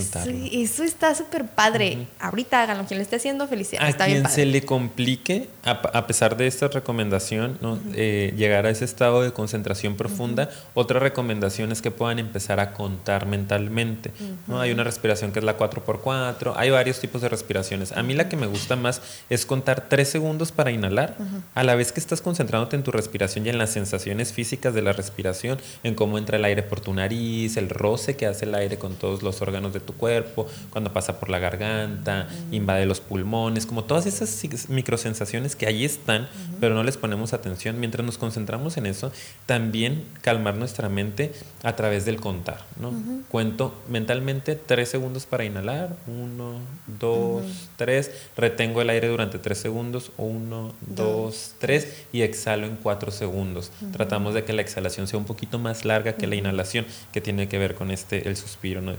Sí, eso está súper padre. Ahorita háganlo, quien lo esté haciendo, felicidades. A quien se le complique, a, pesar de esta recomendación, ¿no? Eh, llegar a ese estado de concentración profunda, otra recomendación es que puedan empezar a contar mentalmente. ¿no? Hay una respiración que es la 4x4, hay varios tipos de respiraciones. A mí la que me gusta más es contar 3 segundos para inhalar, a la vez que estás concentrándote en tu respiración y en las sensaciones físicas de la respiración, en cómo entra el aire por tu nariz, el roce que hace el aire con todos los órganos de tu cuerpo, cuando pasa por la garganta, invade los pulmones, como todas esas microsensaciones que ahí están, pero no les ponemos atención. Mientras nos concentramos en eso, también calmar nuestra mente a través del contar. ¿no? Cuento mentalmente tres segundos para inhalar, uno, dos, tres, retengo el aire durante tres segundos, uno, dos, tres, y exhalo en cuatro segundos. Tratamos de que la exhalación sea un poquito más larga que la inhalación, que tiene que ver con este, el suspiro. ¿no?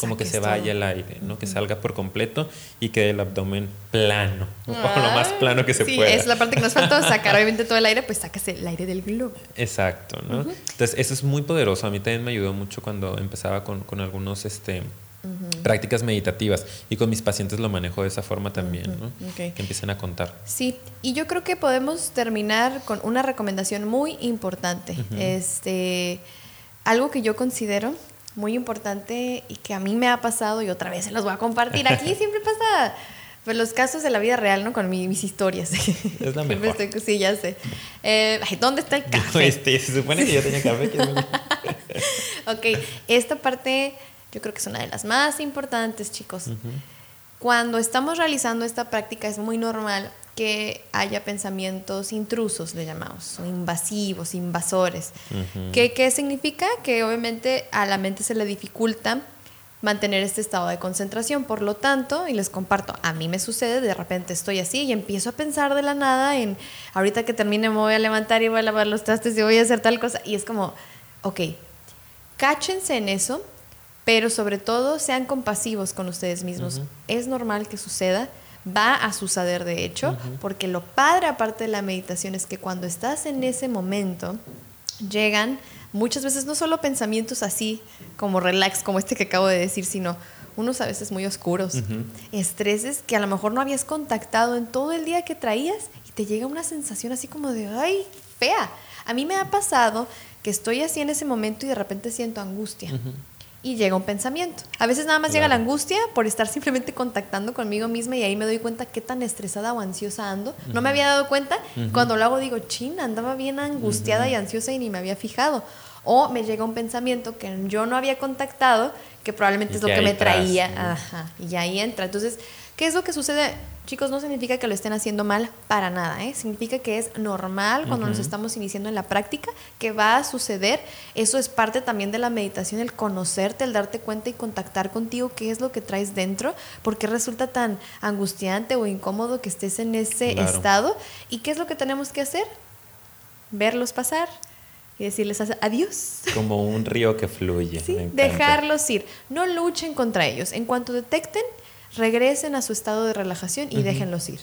Como que se vaya el aire, ¿no? Que salga por completo y quede el abdomen plano, lo más plano que se sí, pueda. es la parte que nos falta sacar obviamente todo el aire, pues sacas el aire del globo. Exacto, ¿no? Entonces, eso es muy poderoso. A mí también me ayudó mucho cuando empezaba con, con algunos, este, prácticas meditativas y con mis pacientes lo manejo de esa forma también, ¿no? que empiecen a contar. Sí, y yo creo que podemos terminar con una recomendación muy importante. Este, algo que yo considero muy importante y que a mí me ha pasado y otra vez se los voy a compartir. Aquí siempre pasa pues, los casos de la vida real, ¿no? Con mis historias. Es la mejor. sí, ya sé. Eh, ¿Dónde está el café? Este, se supone que yo tenía café. ok, esta parte yo creo que es una de las más importantes, chicos. Cuando estamos realizando esta práctica es muy normal que haya pensamientos intrusos, le llamamos, o invasivos, invasores. ¿Qué, significa? Que obviamente a la mente se le dificulta mantener este estado de concentración. Por lo tanto, y les comparto, a mí me sucede, de repente estoy así y empiezo a pensar de la nada en, ahorita que termine me voy a levantar y voy a lavar los trastes y voy a hacer tal cosa. Y es como, ok, cáchense en eso, pero sobre todo sean compasivos con ustedes mismos. Es normal que suceda Va a suceder de hecho, porque lo padre aparte de la meditación es que cuando estás en ese momento, llegan muchas veces no solo pensamientos así como relax, como este que acabo de decir, sino unos a veces muy oscuros, estreses que a lo mejor no habías contactado en todo el día que traías y te llega una sensación así como de, ay, fea. A mí me ha pasado que estoy así en ese momento y de repente siento angustia. Y llega un pensamiento. A veces nada más llega la angustia por estar simplemente contactando conmigo misma y ahí me doy cuenta qué tan estresada o ansiosa ando. No me había dado cuenta. Cuando lo hago digo, china, andaba bien angustiada y ansiosa y ni me había fijado. O me llega un pensamiento que yo no había contactado, que probablemente es lo que me traía. Ajá, y ahí entra. Entonces, ¿qué es lo que sucede? Chicos, no significa que lo estén haciendo mal para nada, ¿eh? significa que es normal cuando nos estamos iniciando en la práctica, que va a suceder. Eso es parte también de la meditación, el conocerte, el darte cuenta y contactar contigo qué es lo que traes dentro, porque resulta tan angustiante o incómodo que estés en ese estado y qué es lo que tenemos que hacer, verlos pasar y decirles adiós. Como un río que fluye. dejarlos ir. No luchen contra ellos. En cuanto detecten, regresen a su estado de relajación y déjenlos ir.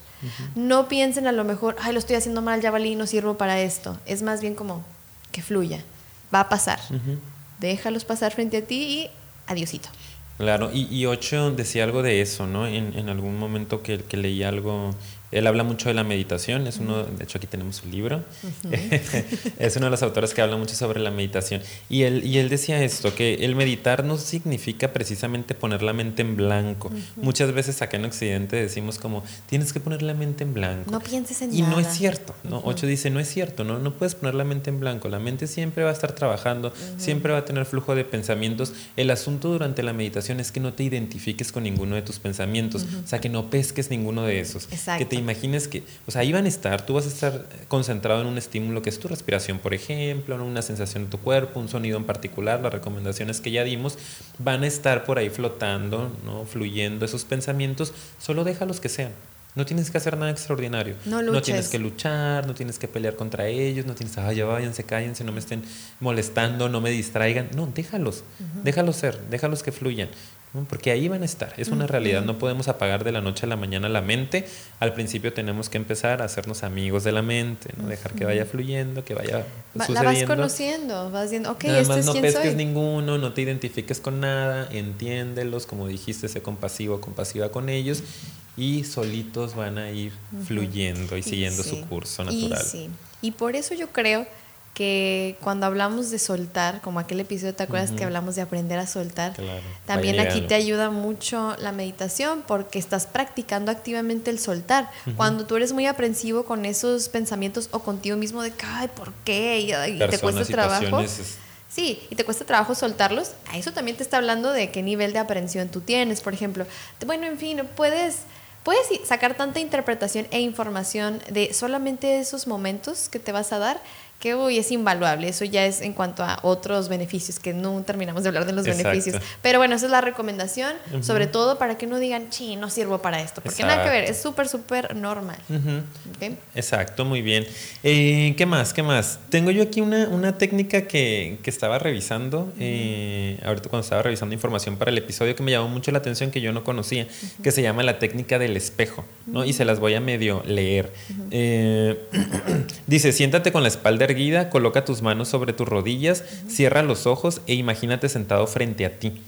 No piensen a lo mejor, ay, lo estoy haciendo mal, ya valí, no sirvo para esto. Es más bien como que fluya. Va a pasar. Déjalos pasar frente a ti y adiosito. Claro, y, y Ocho decía algo de eso, ¿no? En, en algún momento que, que leí algo él habla mucho de la meditación, es uno, de hecho aquí tenemos su libro, es uno de los autores que habla mucho sobre la meditación. Y él, y él decía esto, que el meditar no significa precisamente poner la mente en blanco. Muchas veces acá en Occidente decimos como, tienes que poner la mente en blanco. No pienses en y nada. Y no es cierto, ¿no? Ocho dice, no es cierto, ¿no? no puedes poner la mente en blanco. La mente siempre va a estar trabajando, siempre va a tener flujo de pensamientos. El asunto durante la meditación es que no te identifiques con ninguno de tus pensamientos, o sea, que no pesques ninguno de esos. Exacto. Que te imagines que, o sea, ahí van a estar, tú vas a estar concentrado en un estímulo que es tu respiración, por ejemplo, en una sensación de tu cuerpo, un sonido en particular, las recomendaciones que ya dimos, van a estar por ahí flotando, ¿no? fluyendo esos pensamientos, solo déjalos que sean. No tienes que hacer nada extraordinario. No, no, tienes que luchar, no tienes que pelear contra ellos, no tienes, ay, ya váyanse, cállense, no me estén molestando, no me distraigan. No, déjalos, déjalos ser, déjalos que fluyan porque ahí van a estar, es una realidad, no podemos apagar de la noche a la mañana la mente, al principio tenemos que empezar a hacernos amigos de la mente, ¿no? dejar que vaya fluyendo, que vaya sucediendo. La vas conociendo, vas diciendo, ok, Nada este no pesques ninguno, no te identifiques con nada, entiéndelos, como dijiste, sé compasivo, compasiva con ellos y solitos van a ir fluyendo y siguiendo su curso natural. Y, sí. y por eso yo creo que cuando hablamos de soltar, como aquel episodio, ¿te acuerdas que hablamos de aprender a soltar? También aquí te ayuda mucho la meditación porque estás practicando activamente el soltar. Cuando tú eres muy aprensivo con esos pensamientos o contigo mismo de, ay, ¿por qué? Y, te cuesta trabajo. Sí, y te cuesta trabajo soltarlos. A eso también te está hablando de qué nivel de aprensión tú tienes, por ejemplo. Bueno, en fin, puedes puedes sacar tanta interpretación e información de solamente esos momentos que te vas a dar que hoy es invaluable. Eso ya es en cuanto a otros beneficios, que no terminamos de hablar de los beneficios. Pero bueno, esa es la recomendación, sobre todo para que no digan, sí, no sirvo para esto, porque nada que ver, es súper, súper normal. Exacto, muy bien. Eh, ¿Qué más? ¿Qué más? Tengo yo aquí una, una técnica que, que estaba revisando, eh, ahorita cuando estaba revisando información para el episodio, que me llamó mucho la atención, que yo no conocía, que se llama la técnica del espejo, ¿no? Y se las voy a medio leer. Eh, dice, siéntate con la espalda erguida, coloca tus manos sobre tus rodillas, cierra los ojos e imagínate sentado frente a ti.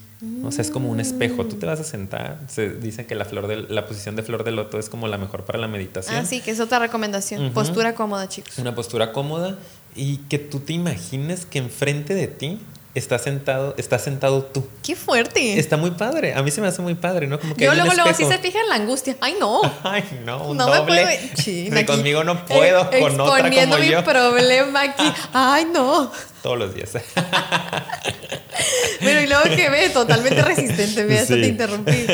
O sea, es como un espejo. Tú te vas a sentar. Se dice que la, flor de, la posición de flor de loto es como la mejor para la meditación. Ah, sí, que es otra recomendación. Postura cómoda, chicos. Una postura cómoda y que tú te imagines que enfrente de ti está sentado, está sentado tú. Qué fuerte. Está muy padre. A mí se me hace muy padre, ¿no? Como que Yo luego, luego sí se fija en la angustia. Ay, no. Ay, no, un no doble. Me puedo... conmigo no puedo, con otra como mi problema aquí. Ay, no. Todos los días. Bueno, y luego que ve, totalmente resistente, ve, te interrumpí.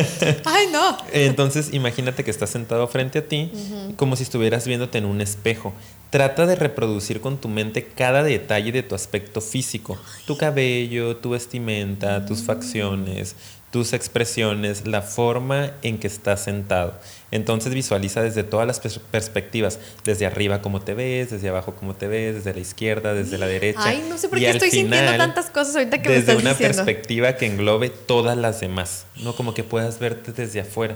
Ay, no. Entonces, imagínate que estás sentado frente a ti, como si estuvieras viéndote en un espejo. Trata de reproducir con tu mente cada detalle de tu aspecto físico, tu cabello, tu vestimenta, tus facciones, tus expresiones, la forma en que estás sentado. Entonces visualiza desde todas las perspectivas, desde arriba cómo te ves, desde abajo cómo te ves, desde la izquierda, desde la derecha. Ay, no sé por qué estoy sintiendo tantas cosas ahorita que me estás diciendo. Desde una perspectiva que englobe todas las demás, no como que puedas verte desde afuera.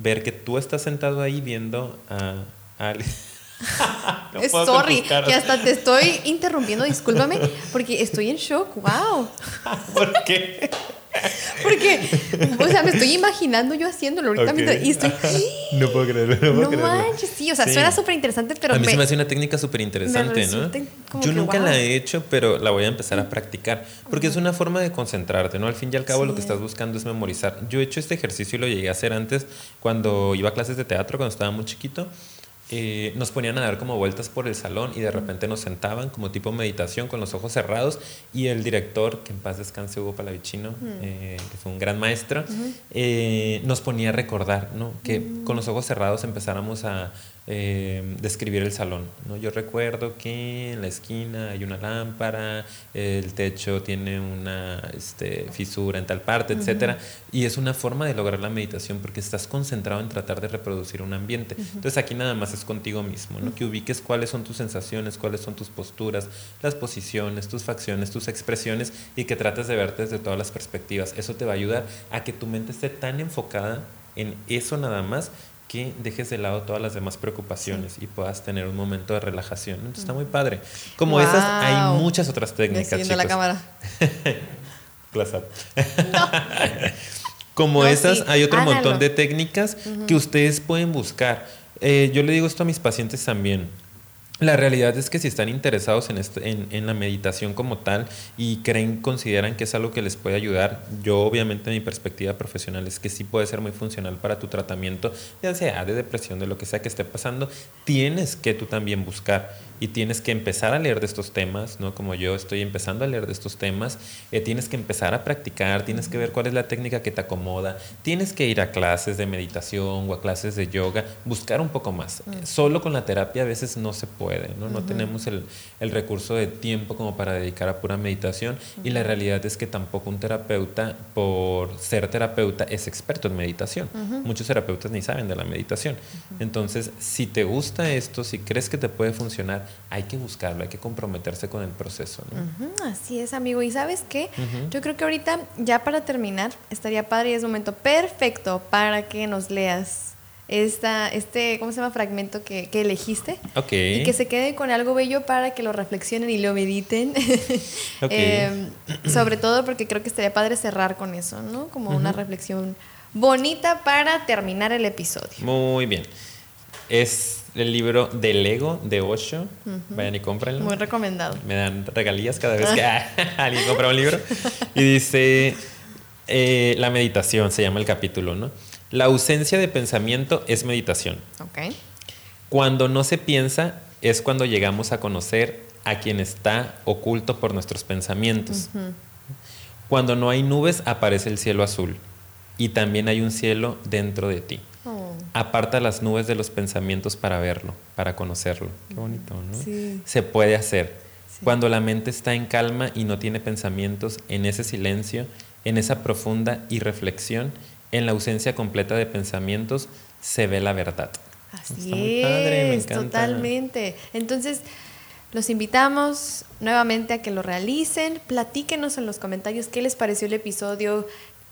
ver que tú estás sentado ahí viendo a, a No Sorry, que hasta te estoy interrumpiendo, discúlpame, porque estoy en shock, wow. ¿Por qué? Porque, o sea, me estoy imaginando yo haciéndolo ahorita y estoy... No puedo creerlo, no puedo no manches, sí, o sea, suena súper interesante, pero... A mí me, se me hace una técnica súper interesante, ¿no? Yo nunca la he hecho, pero la voy a empezar a practicar, porque es una forma de concentrarte, ¿no? Al fin y al cabo lo que estás buscando es memorizar. Yo he hecho este ejercicio y lo llegué a hacer antes cuando iba a clases de teatro, cuando estaba muy chiquito. Eh, nos ponían a dar como vueltas por el salón y de repente nos sentaban como tipo meditación con los ojos cerrados y el director, que en paz descanse Hugo Palavicino, eh, que fue un gran maestro, eh, nos ponía a recordar ¿no? que con los ojos cerrados empezáramos a eh, describir el salón. ¿no? Yo recuerdo que en la esquina hay una lámpara, el techo tiene una este, fisura en tal parte, etcétera, y es una forma de lograr la meditación porque estás concentrado en tratar de reproducir un ambiente. Entonces aquí nada más es contigo mismo, ¿no? que ubiques cuáles son tus sensaciones, cuáles son tus posturas, las posiciones, tus facciones, tus expresiones y que trates de verte desde todas las perspectivas. Eso te va a ayudar a que tu mente esté tan enfocada en eso nada más que dejes de lado todas las demás preocupaciones y puedas tener un momento de relajación. Entonces está muy padre. Como esas, hay muchas otras técnicas. Chicos. la cámara. Como esas, hay otro montón de técnicas que ustedes pueden buscar. Eh, yo le digo esto a mis pacientes también. La realidad es que si están interesados en, este, en, la meditación como tal y creen, consideran que es algo que les puede ayudar, yo obviamente mi perspectiva profesional es que sí puede ser muy funcional para tu tratamiento, ya sea de depresión, de lo que sea que esté pasando, tienes que tú también buscar y tienes que empezar a leer de estos temas, ¿no? Como yo estoy empezando a leer de estos temas, eh, tienes que empezar a practicar, tienes que ver cuál es la técnica que te acomoda, tienes que ir a clases de meditación o a clases de yoga, buscar un poco más. Mm. Solo con la terapia a veces no se puede, ¿no? No tenemos el, el, recurso de tiempo como para dedicar a pura meditación y la realidad es que tampoco un terapeuta, por ser terapeuta, es experto en meditación. Muchos terapeutas ni saben de la meditación. Entonces, si te gusta esto, si crees que te puede funcionar, hay que buscarlo, hay que comprometerse con el proceso. así es, amigo. ¿Y sabes qué? Yo creo que ahorita, ya para terminar, estaría padre y es un momento perfecto para que nos leas esta, este, ¿cómo se llama? Fragmento que, elegiste. Y que se quede con algo bello para que lo reflexionen y lo mediten. Em, sobre todo porque creo que estaría padre cerrar con eso, ¿no? Como una reflexión bonita para terminar el episodio. Muy bien. Es el libro del Ego de Osho. Vayan y cómprenlo. Muy recomendado. Me dan regalías cada vez que alguien compra un libro. Y dice, eh, la meditación se llama el capítulo, ¿no? La ausencia de pensamiento es meditación. Okay. Cuando no se piensa es cuando llegamos a conocer a quien está oculto por nuestros pensamientos. Cuando no hay nubes aparece el cielo azul y también hay un cielo dentro de ti. Aparta las nubes de los pensamientos para verlo, para conocerlo. Qué bonito, ¿no? Sí. Se puede hacer. Cuando la mente está en calma y no tiene pensamientos, en ese silencio, en esa profunda irreflexión, en la ausencia completa de pensamientos, se ve la verdad. Así es, totalmente. Entonces, los invitamos nuevamente a que lo realicen. Platíquenos en los comentarios qué les pareció el episodio,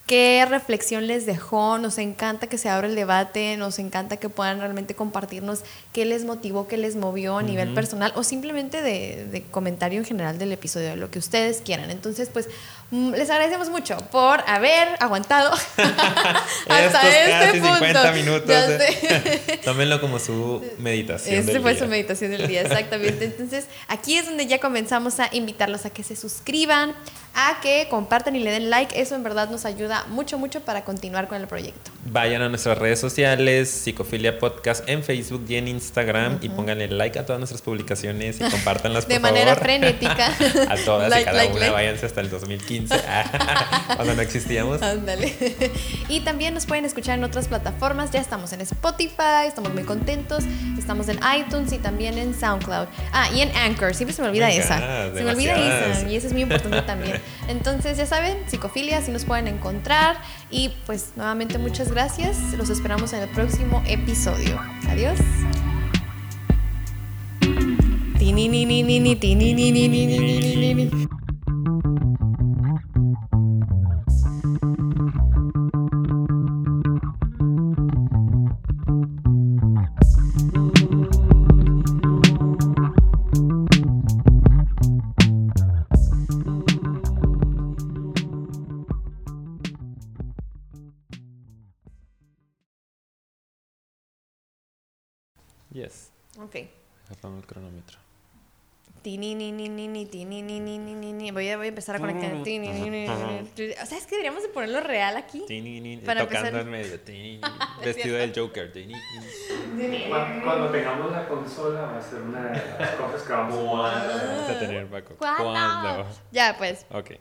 qué reflexión les dejó. Nos encanta que se abra el debate, nos encanta que puedan realmente compartirnos qué les motivó, qué les movió a nivel personal o simplemente de, de, comentario en general del episodio, de lo que ustedes quieran. Entonces, pues les agradecemos mucho por haber aguantado hasta este punto. 50 minutos. Eh. Tómenlo como su meditación. Este fue su meditación del día, exactamente. Entonces, aquí es donde ya comenzamos a invitarlos a que se suscriban, a que compartan y le den like. Eso en verdad nos ayuda mucho, mucho para continuar con el proyecto. Vayan a nuestras redes sociales, Psicofilia Podcast en Facebook y en Instagram y pónganle like a todas nuestras publicaciones y compartanlas por De manera frenética. a todas y cada una, váyanse hasta el 2015, cuando no existíamos. Ándale. Y también nos pueden escuchar en otras plataformas. Ya estamos en Spotify, estamos muy contentos. Estamos en iTunes y también en SoundCloud. Ah, y en Anchor. Siempre se me olvida esa. Se me olvida esa. Y eso es muy importante también. Entonces, ya saben, psicofilia, así nos pueden encontrar. Y pues nuevamente muchas gracias. Los esperamos en el próximo episodio. Adiós. Yes. Voy a, voy a empezar a conectar. O sea, es que deberíamos de ponerlo real aquí. Tocando en medio. Vestido del Joker. Cuando, tengamos la consola va a ser una de las cosas que Vamos a tener, Paco. ¿Cuándo? Ya, pues. Ok.